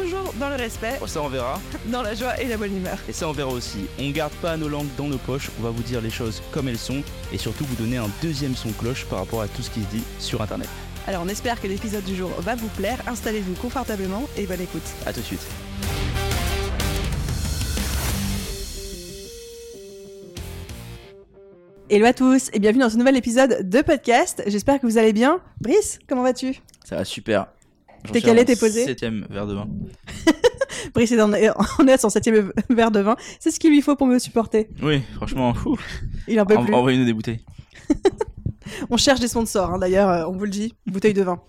toujours dans le respect, Oh, ça on verra. dans la joie et la bonne humeur. Et ça on verra aussi. On garde pas nos langues dans nos poches, on va vous dire les choses comme elles sont et surtout vous donner un deuxième son cloche par rapport à tout ce qui se dit sur internet. Alors on espère que l'épisode du jour va vous plaire, installez-vous confortablement et bonne écoute. A tout de suite. Hello à tous et bienvenue dans ce nouvel épisode de podcast. J'espère que vous allez bien. Brice, comment vas-tu? Ça va super. T'es calé, t'es posé Septième verre de vin. Brice est en, on est à son septième verre de vin. C'est ce qu'il lui faut pour me supporter. Oui, franchement. Il en peut plus. envoyez-nous des bouteilles. On cherche des sponsors, hein, d'ailleurs, euh, on vous le dit, bouteille de vin.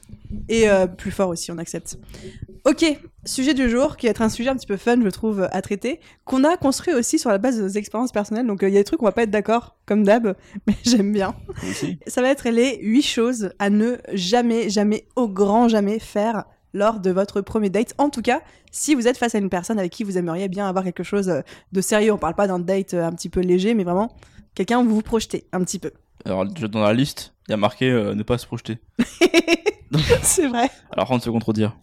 Et euh, plus fort aussi, on accepte. Ok, sujet du jour, qui va être un sujet un petit peu fun, je trouve, à traiter, qu'on a construit aussi sur la base de nos expériences personnelles. Donc euh, il y a des trucs où on va pas être d'accord, comme d'hab, mais j'aime bien. Ça va être les 8 choses à ne jamais, jamais, au grand jamais faire lors de votre premier date. En tout cas, si vous êtes face à une personne avec qui vous aimeriez bien avoir quelque chose euh, de sérieux, on parle pas d'un date euh, un petit peu léger, mais vraiment quelqu'un où vous vous projetez un petit peu. Alors, dans la liste, il y a marqué euh, ne pas se projeter. c'est vrai, Alors, de se contredire.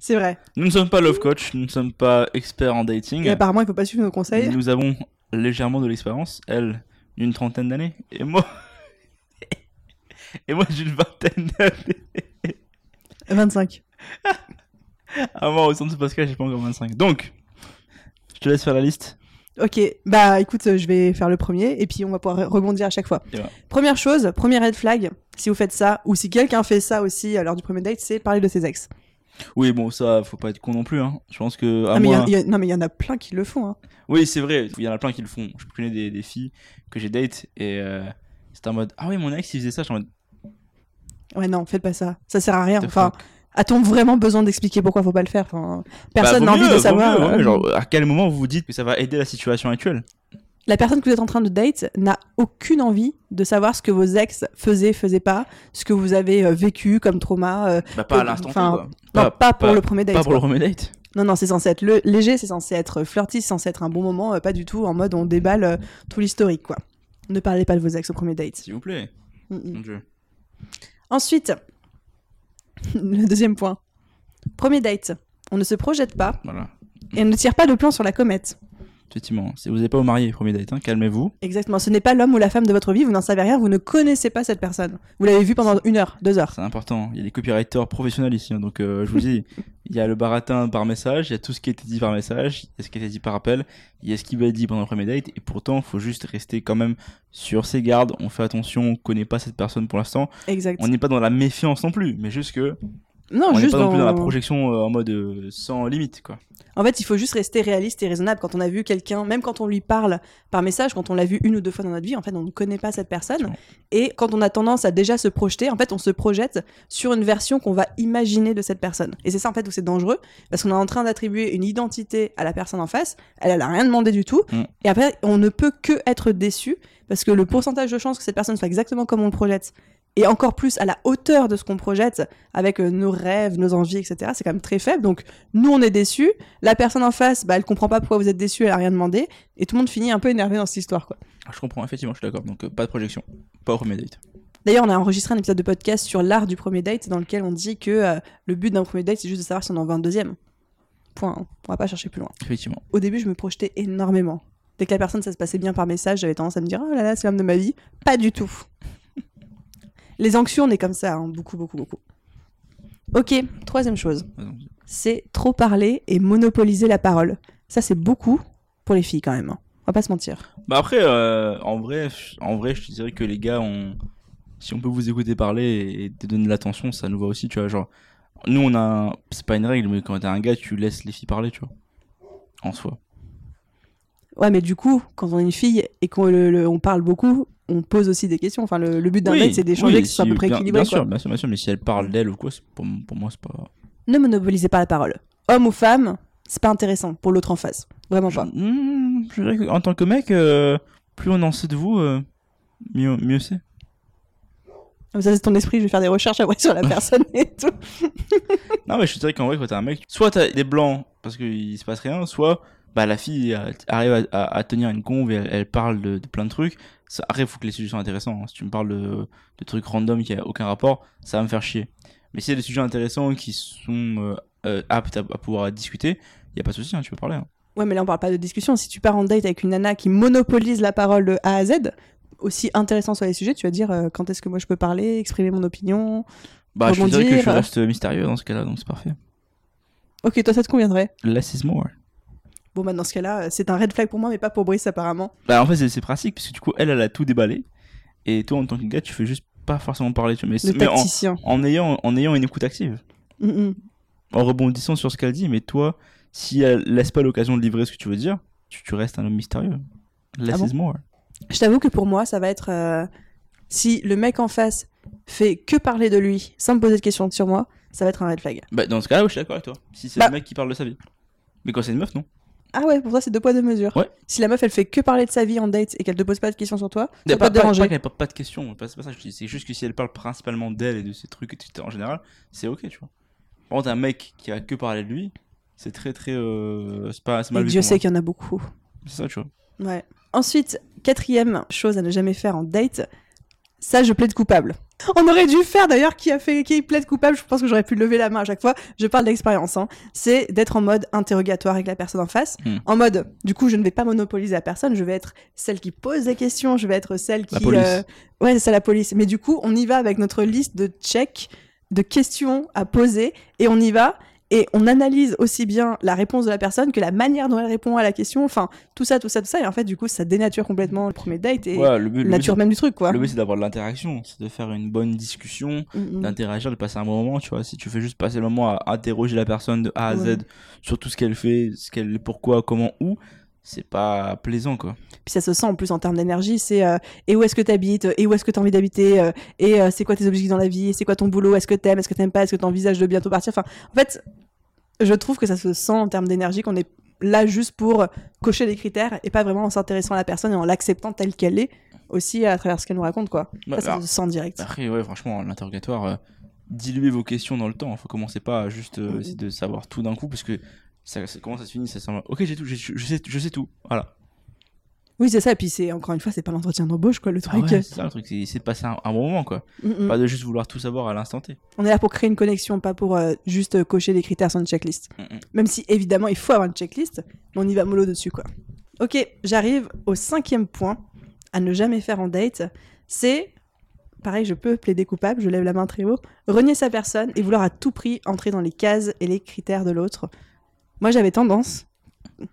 C'est vrai. Nous ne sommes pas love coach, nous ne sommes pas experts en dating. Et apparemment, il faut pas suivre nos conseils. Nous avons légèrement de l'expérience, elle, d'une trentaine d'années, et moi. et moi, d'une vingtaine d'années. 25. À moi, au centre de Pascal, j'ai pas encore 25. Donc, je te laisse faire la liste. Ok, bah écoute, je vais faire le premier et puis on va pouvoir rebondir à chaque fois. Première chose, premier red flag, si vous faites ça, ou si quelqu'un fait ça aussi à l'heure du premier date, c'est parler de ses ex. Oui, bon, ça, faut pas être con non plus. Hein. Je pense que. À Ah, mais il y a- moi... il y a- non mais il y en a plein qui le font. Hein. Oui, c'est vrai, il y en a plein qui le font. Je connais des, des filles que j'ai date et euh, c'était en mode Ah oui, mon ex il faisait ça. Je suis en mode Ouais non, faites pas ça. Ça sert à rien. The Enfin, a-t-on vraiment besoin d'expliquer pourquoi faut pas le faire? Enfin, Personne Bah, n'a envie mieux, de savoir. mieux, mieux. euh, Genre, à quel moment vous vous dites que ça va aider la situation actuelle? La personne que vous êtes en train de date n'a aucune envie de savoir ce que vos ex faisaient, faisaient pas, ce que vous avez euh, vécu comme trauma. euh, Bah, pas à Euh, l'instant. enfin, pas, pour le premier date. Pas pour le premier date. Non, non, c'est censé être le- léger, c'est censé être flirty, c'est censé être un bon moment, euh, pas du tout en mode on déballe euh, tout l'historique, quoi. Ne parlez pas de vos ex au premier date. S'il vous plaît. Mm, mm. Mon dieu. Ensuite, le deuxième point. Premier date. On ne se projette pas Voilà. et on ne tire pas de plan sur la comète. Effectivement. Si vous n'êtes pas au marié, premier date, hein, calmez-vous. Exactement. Ce n'est pas l'homme ou la femme de votre vie, vous n'en savez rien, vous ne connaissez pas cette personne. Vous l'avez vu pendant une heure, deux heures. C'est important. Il y a des copywriters professionnels ici. hein, donc, euh, je vous dis, il y a le baratin par message, il y a tout ce qui a été dit par message, il y a ce qui a été dit par appel, il y a ce qui va être dit pendant le premier date. Et pourtant, il faut juste rester quand même sur ses gardes. On fait attention, on connaît pas cette personne pour l'instant. Exact. On n'est pas dans la méfiance non plus, mais juste que Non, on juste pas non plus dans la projection euh, en mode euh, sans limite, quoi. En fait, il faut juste rester réaliste et raisonnable quand on a vu quelqu'un, même quand on lui parle par message, quand on l'a vu une ou deux fois dans notre vie, en fait, on ne connaît pas cette personne. Et quand on a tendance à déjà se projeter, en fait, on se projette sur une version qu'on va imaginer de cette personne. Et c'est ça, en fait, où c'est dangereux, parce qu'on est en train d'attribuer une identité à la personne en face, elle, elle a rien demandé du tout, Mm. et après, on ne peut que être déçu, parce que le pourcentage de chances que cette personne soit exactement comme on le projette, et encore plus à la hauteur de ce qu'on projette, avec euh, nos rêves, nos envies, etc., c'est quand même très faible. Donc, nous, on est déçus, la personne en face, bah, elle comprend pas pourquoi vous êtes déçu, elle a rien demandé, et tout le monde finit un peu énervé dans cette histoire, quoi. Ah, Je comprends, effectivement, je suis d'accord. Donc, euh, pas de projection. Pas au premier date. D'ailleurs, on a enregistré un épisode de podcast sur l'art du premier date, dans lequel on dit que euh, le but d'un premier date, c'est juste de savoir si on en veut un deuxième. Point. hein. On va pas chercher plus loin. Effectivement. Au début, je me projetais énormément. Dès que la personne, ça se passait bien par message, j'avais tendance à me dire Oh là là, c'est l'homme de ma vie. Pas du tout. Les anxieux, on est comme ça, hein, beaucoup, beaucoup, beaucoup. Ok, troisième chose. C'est trop parler et monopoliser la parole. Ça, c'est beaucoup pour les filles quand même. hein. On va pas se mentir. Bah après, euh, en vrai, je- en vrai, je te dirais que les gars, on... si on peut vous écouter parler et te donner de l'attention, ça nous va aussi, tu vois. Genre, nous, on a, c'est pas une règle, mais quand t'es un gars, tu laisses les filles parler, tu vois. En soi. Ouais, mais du coup, quand on est une fille et qu'on le- le- on parle beaucoup, on pose aussi des questions. Enfin, le, le but d'un Oui, date, c'est d'échanger, oui, que ce soit à si- peu près bien, équilibré. Bien quoi. sûr, bien sûr, bien sûr, mais si elle parle d'elle ou quoi, pour, pour moi, c'est pas. Ne monopolisez pas la parole. Homme ou femme, c'est pas intéressant pour l'autre en face. Vraiment pas. Hmm, je dirais que, en tant que mec, euh, plus on en sait de vous, euh, mieux, mieux c'est. Comme ça, c'est ton esprit, je vais faire des recherches après sur la personne et tout. Non, mais je dirais qu'en vrai, quand t'as un mec, soit t'as des blancs parce qu'il se passe rien, soit bah, la fille arrive à, à- à tenir une conve et elle, elle parle de, de plein de trucs. Ça, après, il faut que les sujets soient intéressants. hein. Si tu me parles de, de trucs random qui a aucun rapport, ça va me faire chier. Mais s'il y a des sujets intéressants qui sont euh, euh, aptes à, à pouvoir discuter, il y a pas de souci, hein, tu peux parler. hein. Ouais, mais là, on parle pas de discussion. Si tu pars en date avec une nana qui monopolise la parole de A à Z, aussi intéressant sur les sujets, tu vas dire euh, quand est-ce que moi je peux parler, exprimer mon opinion. Bah, je te dirais que je reste mystérieux dans ce cas-là, donc c'est parfait. Ok, toi, ça te conviendrait. Less is more. Bon, bah, dans ce cas-là, euh, c'est un red flag pour moi, mais pas pour Brice, apparemment. Bah, en fait, c'est pratique, parce que du coup, elle, elle a tout déballé. Et toi, en tant que gars, tu fais juste pas forcément parler, tu vois. Mais, mais en, tacticien. en ayant, en ayant une écoute active. Mm, mm. en rebondissant sur ce qu'elle dit, mais toi, si elle laisse pas l'occasion de livrer ce que tu veux dire, tu, tu restes un homme mystérieux. Less Ah bon is more. Je t'avoue que pour moi, ça va être. euh, si le mec en face fait que parler de lui sans me poser de questions sur moi, ça va être un red flag. Bah, dans ce cas-là, je suis d'accord avec toi. Si c'est Bah. le mec qui parle de sa vie. Mais quand c'est une meuf, non. Ah ouais, pour toi, c'est deux poids, deux mesures. Ouais. Si la meuf, elle fait que parler de sa vie en date et qu'elle te pose pas de questions sur toi, ça pas pas, te pas, déranger. pas qu'elle pose pas de questions. pas- C'est pas ça. C'est juste que si elle parle principalement d'elle et de ses trucs, en général, c'est ok, tu vois. Par contre, un mec qui a que parlé de lui, c'est très très. Euh... C'est pas Et mal vu Dieu sait qu'il y en a beaucoup. C'est ça, tu vois. Ouais. Ensuite, quatrième chose à ne jamais faire en date, ça, je plaide coupable. On aurait dû faire d'ailleurs qui a fait qui plaide coupable. Je pense que j'aurais pu lever la main à chaque fois. Je parle d'expérience. Hein. C'est d'être en mode interrogatoire avec la personne en face. Hmm. En mode, du coup, je ne vais pas monopoliser la personne. Je vais être celle qui pose des questions. Je vais être celle qui. La police. euh, Ouais, c'est ça la police. Mais du coup, on y va avec notre liste de checks, de questions à poser, et on y va. Et on analyse aussi bien la réponse de la personne que la manière dont elle répond à la question. Enfin, tout ça, tout ça, tout ça. Et en fait, du coup, ça dénature complètement le premier date et Ouais, le but, le la but, nature même du truc, quoi. le but, c'est d'avoir de l'interaction. C'est de faire une bonne discussion. Mm, mm. d'interagir, de passer un bon moment, tu vois. Si tu fais juste passer le moment à interroger la personne de A à Ouais. Z sur tout ce qu'elle fait, ce qu'elle, pourquoi, comment, où, c'est pas plaisant, quoi. Puis ça se sent en plus en termes d'énergie. C'est euh, et où est-ce que t'habites Et où est-ce que t'as envie d'habiter euh, Et euh, c'est quoi tes objectifs dans la vie Et c'est quoi ton boulot Est-ce que t'aimes Est-ce que t'aimes pas Est-ce que t'envisages de bientôt partir Enfin, en fait, je trouve que ça se sent en termes d'énergie qu'on est là juste pour cocher des critères et pas vraiment en s'intéressant à la personne et en l'acceptant telle qu'elle est aussi à travers ce qu'elle nous raconte, quoi. Bah, ça, se sent direct. après, ouais, franchement, l'interrogatoire, euh, diluez vos questions dans le temps. Faut commencer pas à juste euh, essayer de savoir tout d'un coup, parce que ça, comment ça se finit, ça semble, ok, j'ai tout, je sais, je sais tout. Voilà. Oui, c'est ça. Et puis c'est encore une fois, c'est pas l'entretien d'embauche, quoi, le Ah truc. ouais, c'est ça le truc, c'est de passer un, un bon moment, quoi. Mm, mm. Pas de juste vouloir tout savoir à l'instant T. On est là pour créer une connexion, pas pour euh, juste cocher des critères sur une checklist. Mm, mm. Même si évidemment il faut avoir une checklist, mais on y va mollo dessus quoi. Ok, j'arrive au cinquième point à ne jamais faire en date. C'est, pareil, je peux plaider coupable, je lève la main très haut, renier sa personne et vouloir à tout prix entrer dans les cases et les critères de l'autre. Moi j'avais tendance,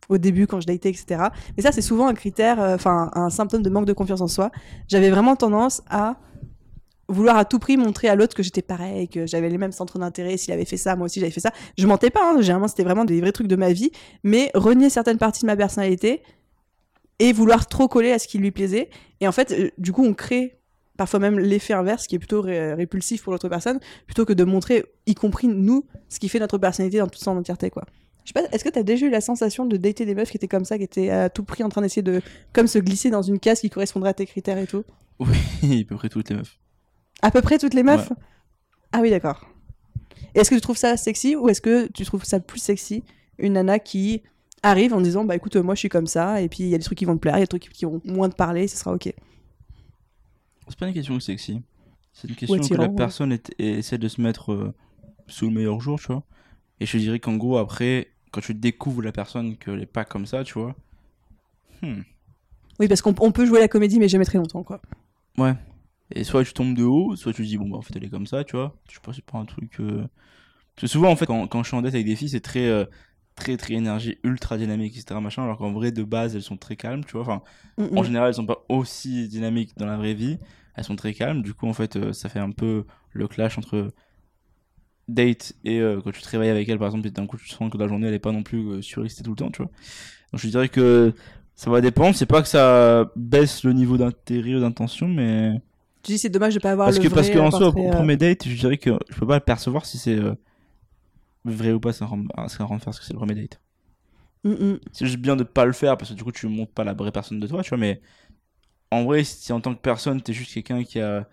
au début quand je datais, etc. Mais ça c'est souvent un critère, euh, enfin un symptôme de manque de confiance en soi. J'avais vraiment tendance à vouloir à tout prix montrer à l'autre que j'étais pareil, que j'avais les mêmes centres d'intérêt, s'il avait fait ça, moi aussi j'avais fait ça. Je mentais pas, hein, généralement c'était vraiment des vrais trucs de ma vie, mais renier certaines parties de ma personnalité et vouloir trop coller à ce qui lui plaisait. Et en fait, euh, du coup, on crée parfois même l'effet inverse qui est plutôt ré- répulsif pour l'autre personne, plutôt que de montrer, y compris nous, ce qui fait notre personnalité dans toute son entièreté, quoi. Je sais pas, est-ce que t'as déjà eu la sensation de dater des meufs qui étaient comme ça, qui étaient à tout prix en train d'essayer de, comme se glisser dans une case qui correspondrait à tes critères et tout? Oui, à peu près toutes les meufs. À peu près toutes les meufs? Ah oui, d'accord. Est-ce que tu trouves ça sexy ou est-ce que tu trouves ça plus sexy une nana qui arrive en disant bah écoute moi je suis comme ça et puis il y a des trucs qui vont te plaire, il y a des trucs qui vont moins te parler, ce sera ok? C'est pas une question sexy. C'est une question que la ouais. personne est- essaie de se mettre euh, sous le meilleur jour, tu vois. Et je dirais qu'en gros, après, quand tu découvres la personne qu'elle est pas comme ça, tu vois. Hmm. Oui parce qu'on on peut jouer la comédie mais jamais très longtemps quoi. Ouais. Et soit tu tombes de haut, soit tu te dis, bon, bah en fait, elle est comme ça, tu vois. Je sais pas, c'est pas un truc. euh, Parce que souvent, en fait, quand, quand je suis en date avec des filles, c'est très. euh, très très énergie ultra dynamique etc machin alors qu'en vrai de base elles sont très calmes tu vois enfin Mm, en général elles sont pas aussi dynamiques dans la vraie vie elles sont très calmes du coup en fait euh, ça fait un peu le clash entre date et euh, quand tu te réveilles avec elle par exemple et d'un coup tu sens que la journée elle est pas non plus euh, surexcitée tout le temps tu vois. Donc je dirais que ça va dépendre. C'est pas que ça baisse le niveau d'intérêt ou d'intention mais Tu dis c'est dommage de pas avoir parce le que parce vrai qu'en soi portrait, au euh, premier date je dirais que je peux pas le percevoir si c'est euh, vrai ou pas ça rend ça rend faire parce que c'est le premier date. Mm, mm. c'est juste bien de pas le faire parce que du coup tu montres pas la vraie personne de toi tu vois mais en vrai si en tant que personne t'es juste quelqu'un qui a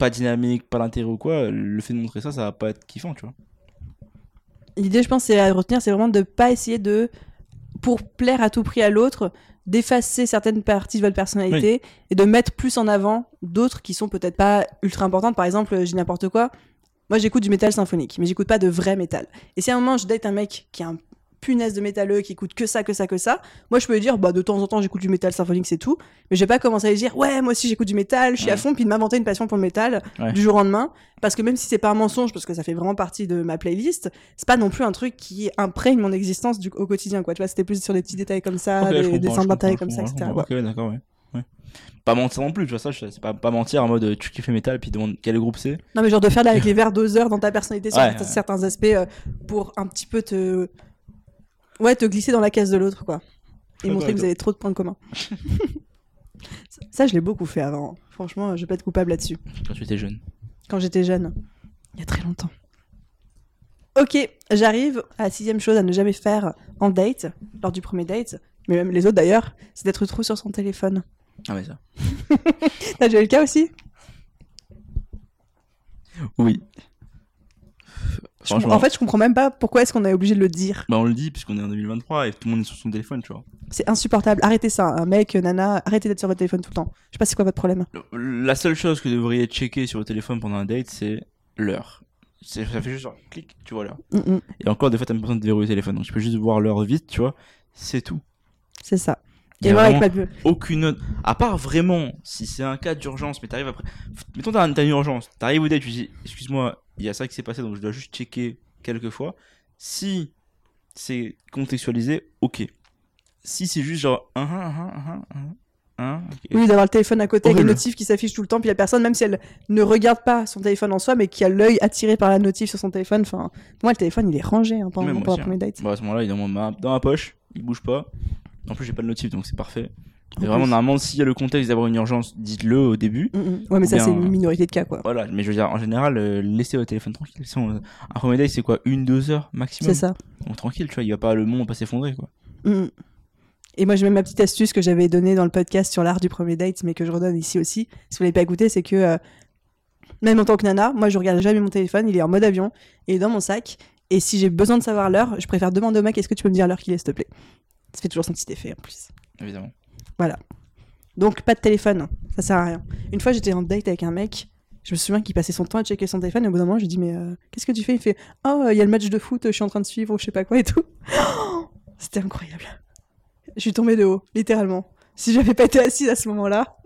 pas dynamique, pas d'intérêt ou quoi, le fait de montrer ça, ça va pas être kiffant, tu vois. L'idée, je pense, c'est à retenir, c'est vraiment de pas essayer de, pour plaire à tout prix à l'autre, d'effacer certaines parties de votre personnalité et de mettre plus en avant d'autres qui sont peut-être pas ultra importantes. Par exemple, dis n'importe quoi. Moi, j'écoute du métal symphonique, mais j'écoute pas de vrai métal. Et si à un moment je date un mec qui a un punaise de métalleux qui écoute que ça, que ça, que ça, moi je peux lui dire, bah de temps en temps j'écoute du métal symphonique, c'est tout. Mais je vais pas commencer à lui dire, ouais, moi aussi j'écoute du métal, je suis à fond, puis de m'inventer une passion pour le métal Ouais. du jour au lendemain. Parce que même si c'est pas un mensonge, parce que ça fait vraiment partie de ma playlist, c'est pas non plus un truc qui imprègne mon existence du, au quotidien, quoi. Tu vois, c'était plus sur des petits détails comme ça, des, des d'intérêt comme ça, etc. Ok, d'accord, ouais. ouais. Pas mentir non plus, tu vois ça, c'est pas, pas mentir en mode euh, tu kiffes le métal puis demande quel groupe c'est. Non, mais genre de faire avec les verres doseurs dans ta personnalité sur ouais. certains aspects euh, pour un petit peu te. Ouais, te glisser dans la case de l'autre, quoi. Et montrer que vous avez trop de points communs. Ça- ça, je l'ai beaucoup fait avant. Franchement, je vais pas être coupable là-dessus. Quand tu étais jeune. Quand j'étais jeune. Il y a très longtemps. Ok, j'arrive à la sixième chose à ne jamais faire en date, lors du premier date, mais même les autres d'ailleurs, c'est d'être trop sur son téléphone. Ah, mais ça. T'as déjà eu le cas aussi? Oui. Franchement. En fait, je comprends même pas pourquoi est-ce qu'on est obligé de le dire. Bah, on le dit puisqu'on est en 2023 et tout le monde est sur son téléphone, tu vois. C'est insupportable. Arrêtez ça, un mec, nana, arrêtez d'être sur votre téléphone tout le temps. Je sais pas c'est quoi votre problème? La seule chose que vous devriez checker sur votre téléphone pendant un date, c'est l'heure. Ça fait juste genre clic, tu vois l'heure. Mm, mm, Et encore, des fois, t'as même pas besoin de verrouiller le téléphone. Donc, tu peux juste voir l'heure vite, tu vois. C'est tout. c'est ça. Il y Et a avec vraiment bu- aucune autre. À part vraiment, si c'est un cas d'urgence, mais t'arrives après. Mettons, t'as une urgence. T'arrives au date, tu dis, excuse-moi, il y a ça qui s'est passé, donc je dois juste checker quelques fois. Si c'est contextualisé, ok. Si c'est juste genre, un, un, un, un, un, un, ok. Oui, d'avoir le téléphone à côté avec les notifs qui s'affichent tout le temps, puis la personne, même si elle ne regarde pas son téléphone en soi, mais qui a l'œil attiré par la notif sur son téléphone, enfin, moi, le téléphone, il est rangé hein, pendant, aussi, la première date. Bon, à ce moment-là, il est dans ma, dans ma poche, il bouge pas. En plus, j'ai pas de notif, donc c'est parfait. Et vraiment, normalement, s'il y a le contexte d'avoir une urgence, dites-le au début. Mm, mm. Ouais, mais ça, c'est une minorité de cas, quoi. Voilà, mais je veux dire, en général, euh, laissez votre téléphone tranquille. Sinon, euh, un premier date, c'est quoi Une, deux heures maximum C'est ça. Donc tranquille, tu vois, il va pas, le monde va pas s'effondrer, quoi. Mm. Et moi, j'ai même ma petite astuce que j'avais donnée dans le podcast sur l'art du premier date, mais que je redonne ici aussi. Si vous l'avez pas écouté, c'est que euh, même en tant que nana, moi, je regarde jamais mon téléphone. Il est en mode avion il est dans mon sac. Et si j'ai besoin de savoir l'heure, je préfère demander au mec est-ce que tu peux me dire l'heure qu'il est, s'il te plaît? Ça fait toujours son petit effet en plus. Évidemment. Donc, pas de téléphone, ça sert à rien. Une fois, j'étais en date avec un mec. Je me souviens qu'il passait son temps à checker son téléphone. Et au bout d'un moment, je lui dis Mais euh, qu'est-ce que tu fais? Il fait Oh, il y a le match de foot, je suis en train de suivre, ou je sais pas quoi et tout. C'était incroyable. Je suis tombée de haut, littéralement. Si j'avais pas été assise à ce moment-là,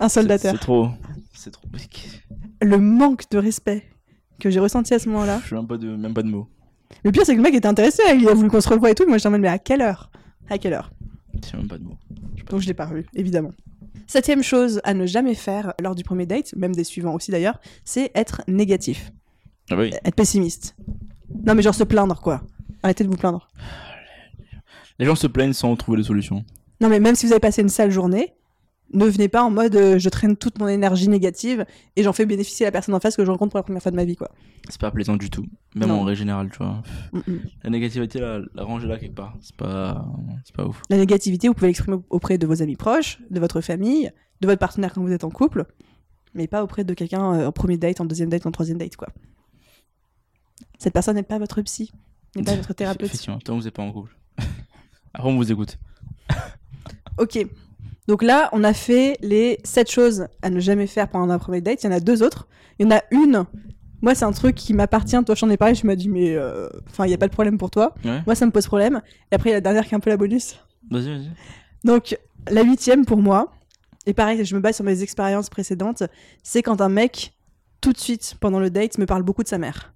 un soldat C'est trop. C'est trop. Le manque de respect que j'ai ressenti à ce moment-là. Je suis même pas de, même pas de mots. Le pire, c'est que le mec était intéressé, il a voulu qu'on se revoie et tout. Moi, j'étais en mode Mais à quelle heure? À quelle heure? J'ai même pas de mots. Donc je l'ai pas revu, évidemment. Septième chose à ne jamais faire lors du premier date, même des suivants aussi d'ailleurs, c'est être négatif, Ah bah oui. être pessimiste. Non mais genre se plaindre quoi. Arrêtez de vous plaindre. Les gens se plaignent sans trouver de solution. Non mais même si vous avez passé une sale journée, ne venez pas en mode euh, je traîne toute mon énergie négative et j'en fais bénéficier la personne en face que je rencontre pour la première fois de ma vie quoi. C'est pas plaisant du tout. Même Non. en règle générale, tu vois. Mm, mm. La négativité, là, la ranger là quelque part. C'est pas, c'est pas ouf. La négativité, vous pouvez l'exprimer auprès de vos amis proches, de votre famille, de votre partenaire quand vous êtes en couple, mais pas auprès de quelqu'un euh, en premier date, en deuxième date, en troisième date quoi. Cette personne n'est pas votre psy, n'est pas votre thérapeute. Effectivement, tant que vous n'êtes pas en couple. Après, on vous écoute. Ok. Donc là, on a fait les 7 choses à ne jamais faire pendant un premier date. Il y en a deux autres. Il y en a une. Moi, c'est un truc qui m'appartient. Toi, j'en ai parlé. Je m'as dit, mais euh, enfin, il n'y a pas de problème pour toi. Ouais. Moi, ça me pose problème. Et après, il y a la dernière qui est un peu la bonus. Vas-y, vas-y. Donc, la huitième pour moi, et pareil, je me base sur mes expériences précédentes, c'est quand un mec, tout de suite, pendant le date, me parle beaucoup de sa mère.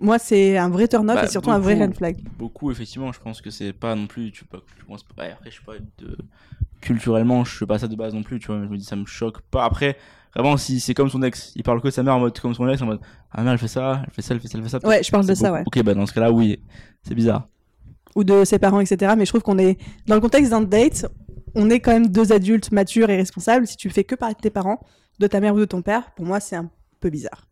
Moi, c'est un vrai turn-off Bah, et surtout un vrai red flag. Beaucoup, effectivement, je pense que c'est pas non plus. Tu tu penses ouais, après, je sais pas, de... culturellement, je fais pas ça de base non plus, tu vois. Je me dis, ça me choque pas. Après, vraiment, si c'est comme son ex, il parle que de sa mère en mode comme son ex, en mode, ah mère, elle fait ça, elle fait ça, elle fait ça, elle fait ça. Ouais, je parle de ça, ouais. Ok, bah dans ce cas-là, oui, c'est bizarre. ou de ses parents, etc. Mais je trouve qu'on est dans le contexte d'un date, on est quand même deux adultes matures et responsables. Si tu fais que parler de tes parents, de ta mère ou de ton père, pour moi, c'est un peu bizarre.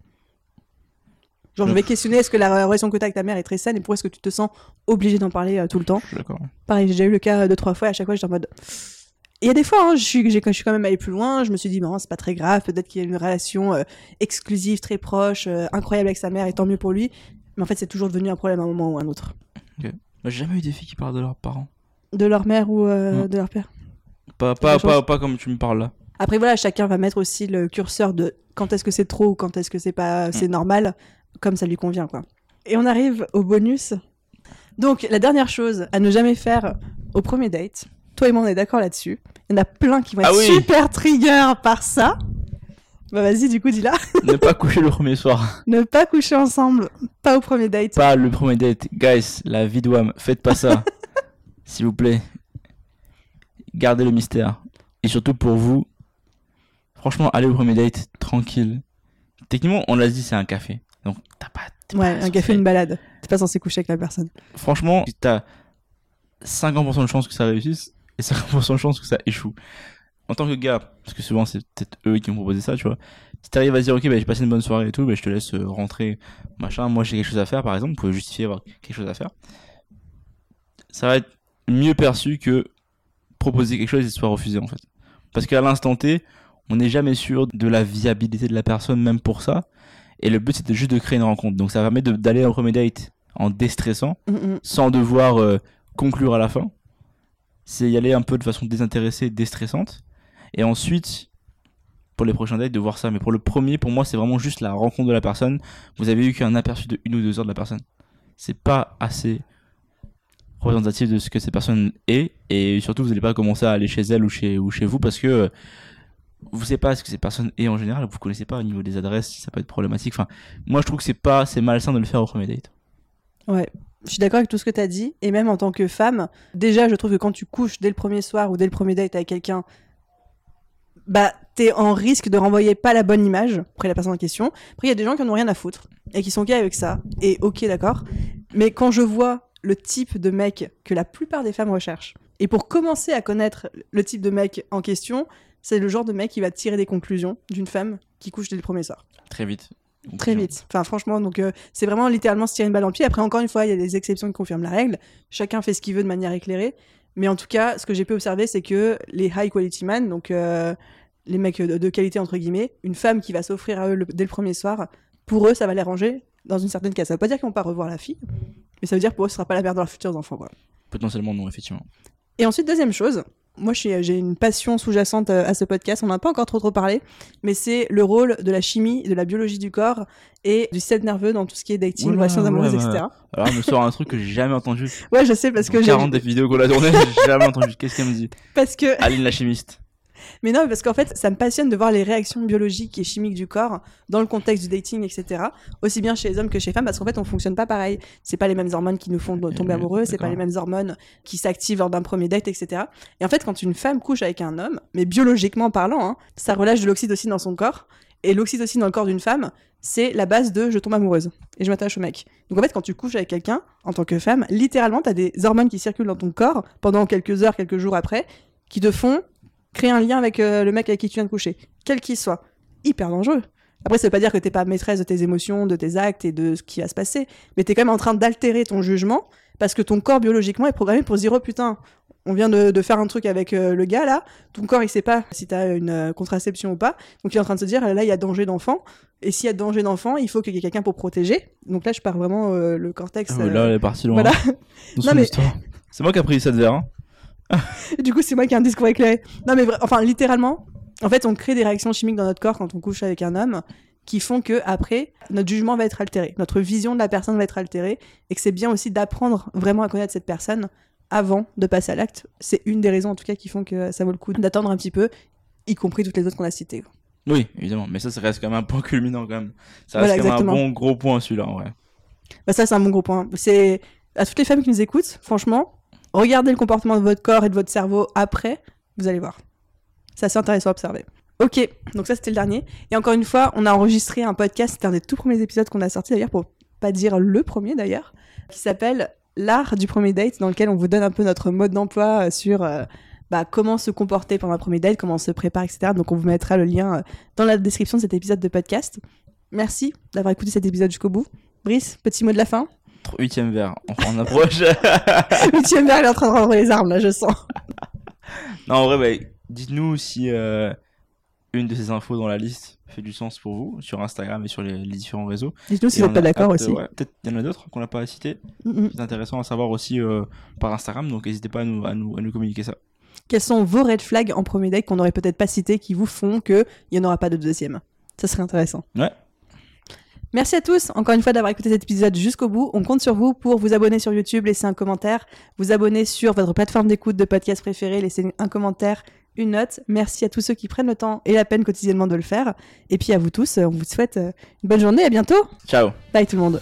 Genre, je vais questionner est-ce que la relation que tu as avec ta mère est très saine et pourquoi est-ce que tu te sens obligé d'en parler euh, tout le temps? D'accord. Pareil, j'ai déjà eu le cas euh, deux, trois fois et à chaque fois, j'étais en mode il y a des fois, hein, je, suis, j'ai- je suis quand même allée plus loin. Je me suis dit, bon, c'est pas très grave. Peut-être qu'il y a une relation euh, exclusive, très proche, incroyable avec sa mère, et tant mieux pour lui. Mais en fait, c'est toujours devenu un problème à un moment ou à un autre. Moi, J'ai jamais eu des filles qui parlent de leurs parents. De leur mère ou Mm. de leur père? Pas, pas, pas, pas comme tu me parles là. Après, voilà, chacun va mettre aussi le curseur de quand est-ce que c'est trop ou quand est-ce que c'est pas, c'est normal, comme ça lui convient, quoi. Et on arrive au bonus. Donc, la dernière chose à ne jamais faire au premier date. Toi et moi, on est d'accord là-dessus. Il y en a plein qui vont être Ah oui. super trigger par ça. Bah, vas-y, du coup, dis-la. ne pas coucher le premier soir. ne pas coucher ensemble, pas au premier date. Pas le premier date. Guys, la vie de Wham, faites pas ça. S'il vous plaît. Gardez le mystère. Et surtout pour vous, franchement, allez au premier date tranquille. Techniquement, on l'a dit, c'est un café. T'as pas. Ouais, pas un café, une balade. T'es pas censé coucher avec la personne. Franchement, t'as 50% de chance que ça réussisse et 50% de chance que ça échoue. En tant que gars, parce que souvent c'est peut-être eux qui m'ont proposé ça, tu vois. Si t'arrives à dire, ok, bah, j'ai passé une bonne soirée et tout, bah, je te laisse euh, rentrer, machin. Moi, j'ai quelque chose à faire, par exemple. Vous pouvez justifier avoir quelque chose à faire. Ça va être mieux perçu que proposer quelque chose et se soit refusé, en fait. Parce qu'à l'instant T, on n'est jamais sûr de la viabilité de la personne, même pour ça. Et le but, c'était juste de créer une rencontre. Donc, ça permet d'aller au premier date en déstressant Mm, mm. sans devoir euh, conclure à la fin. C'est y aller un peu de façon désintéressée, déstressante. Et ensuite, pour les prochains dates, de voir ça. Mais pour le premier, pour moi, c'est vraiment juste la rencontre de la personne. Vous avez eu qu'un aperçu de une ou deux heures de la personne. C'est pas assez représentatif de ce que cette personne est. Et surtout, vous n'allez pas commencer à aller chez elle ou chez, ou chez vous parce que vous savez pas ce que cette personne est en général. Vous connaissez pas au niveau des adresses, ça peut être problématique. Enfin, moi, je trouve que c'est pas, c'est malsain de le faire au premier date. Ouais. Je suis d'accord avec tout ce que tu as dit. Et même en tant que femme, déjà, je trouve que quand tu couches dès le premier soir ou dès le premier date avec quelqu'un, bah, t'es en risque de renvoyer pas la bonne image après la personne en question. Après, il y a des gens qui en ont rien à foutre et qui sont ok avec ça. Et ok, d'accord. Mais quand je vois le type de mec que la plupart des femmes recherchent, et pour commencer à connaître le type de mec en question, c'est le genre de mec qui va tirer des conclusions d'une femme qui couche dès le premier soir. Très vite. Très vite. Enfin, franchement, donc euh, c'est vraiment littéralement se tirer une balle dans le pied. Après, encore une fois, il y a des exceptions qui confirment la règle. Chacun fait ce qu'il veut de manière éclairée. Mais en tout cas, ce que j'ai pu observer, c'est que les high quality man, donc euh, les mecs de, de qualité entre guillemets, une femme qui va s'offrir à eux le- dès le premier soir, pour eux, ça va les ranger dans une certaine case. Ça veut pas dire qu'ils vont pas revoir la fille, mais ça veut dire pour eux, ce sera pas la mère de leurs futurs enfants. Potentiellement non, effectivement. Et ensuite, deuxième chose, moi j'ai une passion sous-jacente euh, à ce podcast, on n'en a pas encore trop trop parlé, mais c'est le rôle de la chimie, de la biologie du corps et du système nerveux dans tout ce qui est dating, relations amoureuses, etc. Alors, elle me sort un truc que j'ai jamais entendu. Ouais, je sais parce que j'ai 40 des vidéos qu'on a tournées, j'ai jamais entendu. Qu'est-ce qu'elle me dit? Parce que Aline la chimiste. Mais non, parce qu'en fait, ça me passionne de voir les réactions biologiques et chimiques du corps dans le contexte du dating, etc. Aussi bien chez les hommes que chez les femmes, parce qu'en fait, on fonctionne pas pareil. C'est pas les mêmes hormones qui nous font tomber oui, amoureux, c'est pas les mêmes hormones qui s'activent lors d'un premier date, etc. Et en fait, quand une femme couche avec un homme, mais biologiquement parlant, hein, ça relâche de l'oxytocine dans son corps. Et l'oxytocine dans le corps d'une femme, c'est la base de je tombe amoureuse et je m'attache au mec. Donc en fait, quand tu couches avec quelqu'un, en tant que femme, littéralement, t'as des hormones qui circulent dans ton corps pendant quelques heures, quelques jours après, qui te font créer un lien avec euh, le mec avec qui tu viens de coucher, quel qu'il soit. Hyper dangereux. Après, ça veut pas dire que t'es pas maîtresse de tes émotions, de tes actes et de ce qui va se passer, mais t'es quand même en train d'altérer ton jugement parce que ton corps biologiquement est programmé pour se dire oh putain, on vient de, de faire un truc avec euh, le gars là, ton corps il sait pas si t'as une euh, contraception ou pas, donc il est en train de se dire là il y a danger d'enfant, et s'il y a danger d'enfant, il faut qu'il y ait quelqu'un pour protéger. Donc là je pars vraiment euh, le cortex. Ah, Là, elle est partie loin. voilà. C'est moi qui ai pris cette verre. Hein. du coup, c'est moi qui ai un discours éclairé. Non, mais enfin, littéralement, en fait, on crée des réactions chimiques dans notre corps quand on couche avec un homme qui font que après notre jugement va être altéré, notre vision de la personne va être altérée, et que c'est bien aussi d'apprendre vraiment à connaître cette personne avant de passer à l'acte. C'est une des raisons en tout cas qui font que ça vaut le coup d'attendre un petit peu, y compris toutes les autres qu'on a citées. Oui, évidemment. Mais ça, ça reste quand même un point culminant quand même. Ça Voilà, reste quand même un bon gros point celui-là, en vrai. Bah ça, c'est un bon gros point. C'est à toutes les femmes qui nous écoutent, franchement, regardez le comportement de votre corps et de votre cerveau après, vous allez voir. C'est assez intéressant à observer. Ok, donc ça c'était le dernier. Et encore une fois, on a enregistré un podcast, c'était un des tout premiers épisodes qu'on a sorti d'ailleurs, pour pas dire le premier d'ailleurs, qui s'appelle L'art du premier date, dans lequel on vous donne un peu notre mode d'emploi euh, sur euh, bah, comment se comporter pendant un premier date, comment on se prépare, etc. Donc on vous mettra le lien euh, dans la description de cet épisode de podcast. Merci d'avoir écouté cet épisode jusqu'au bout. Brice, petit mot de la fin. Huitième verre. On, approche. Huitième verre, il est en train de rendre les armes, là, je sens. Non, en vrai, bah, dites-nous si euh, une de ces infos dans la liste fait du sens pour vous sur Instagram et sur les, les différents réseaux. Dites-nous si vous n'êtes pas d'accord aussi. ouais, Peut-être il y en a d'autres qu'on n'a pas cité. Mm. C'est intéressant à savoir aussi euh, par Instagram, donc n'hésitez pas à nous, à, nous, à nous communiquer ça. Quels sont vos red flags en premier date qu'on n'aurait peut-être pas cités qui vous font qu'il n'y en aura pas de deuxième? Ça serait intéressant. Ouais. Merci à tous, encore une fois, d'avoir écouté cet épisode jusqu'au bout. On compte sur vous pour vous abonner sur YouTube, laisser un commentaire, vous abonner sur votre plateforme d'écoute de podcast préférée, laisser un commentaire, une note. Merci à tous ceux qui prennent le temps et la peine quotidiennement de le faire. Et puis à vous tous, on vous souhaite euh, une bonne journée, à bientôt. Ciao Bye tout le monde.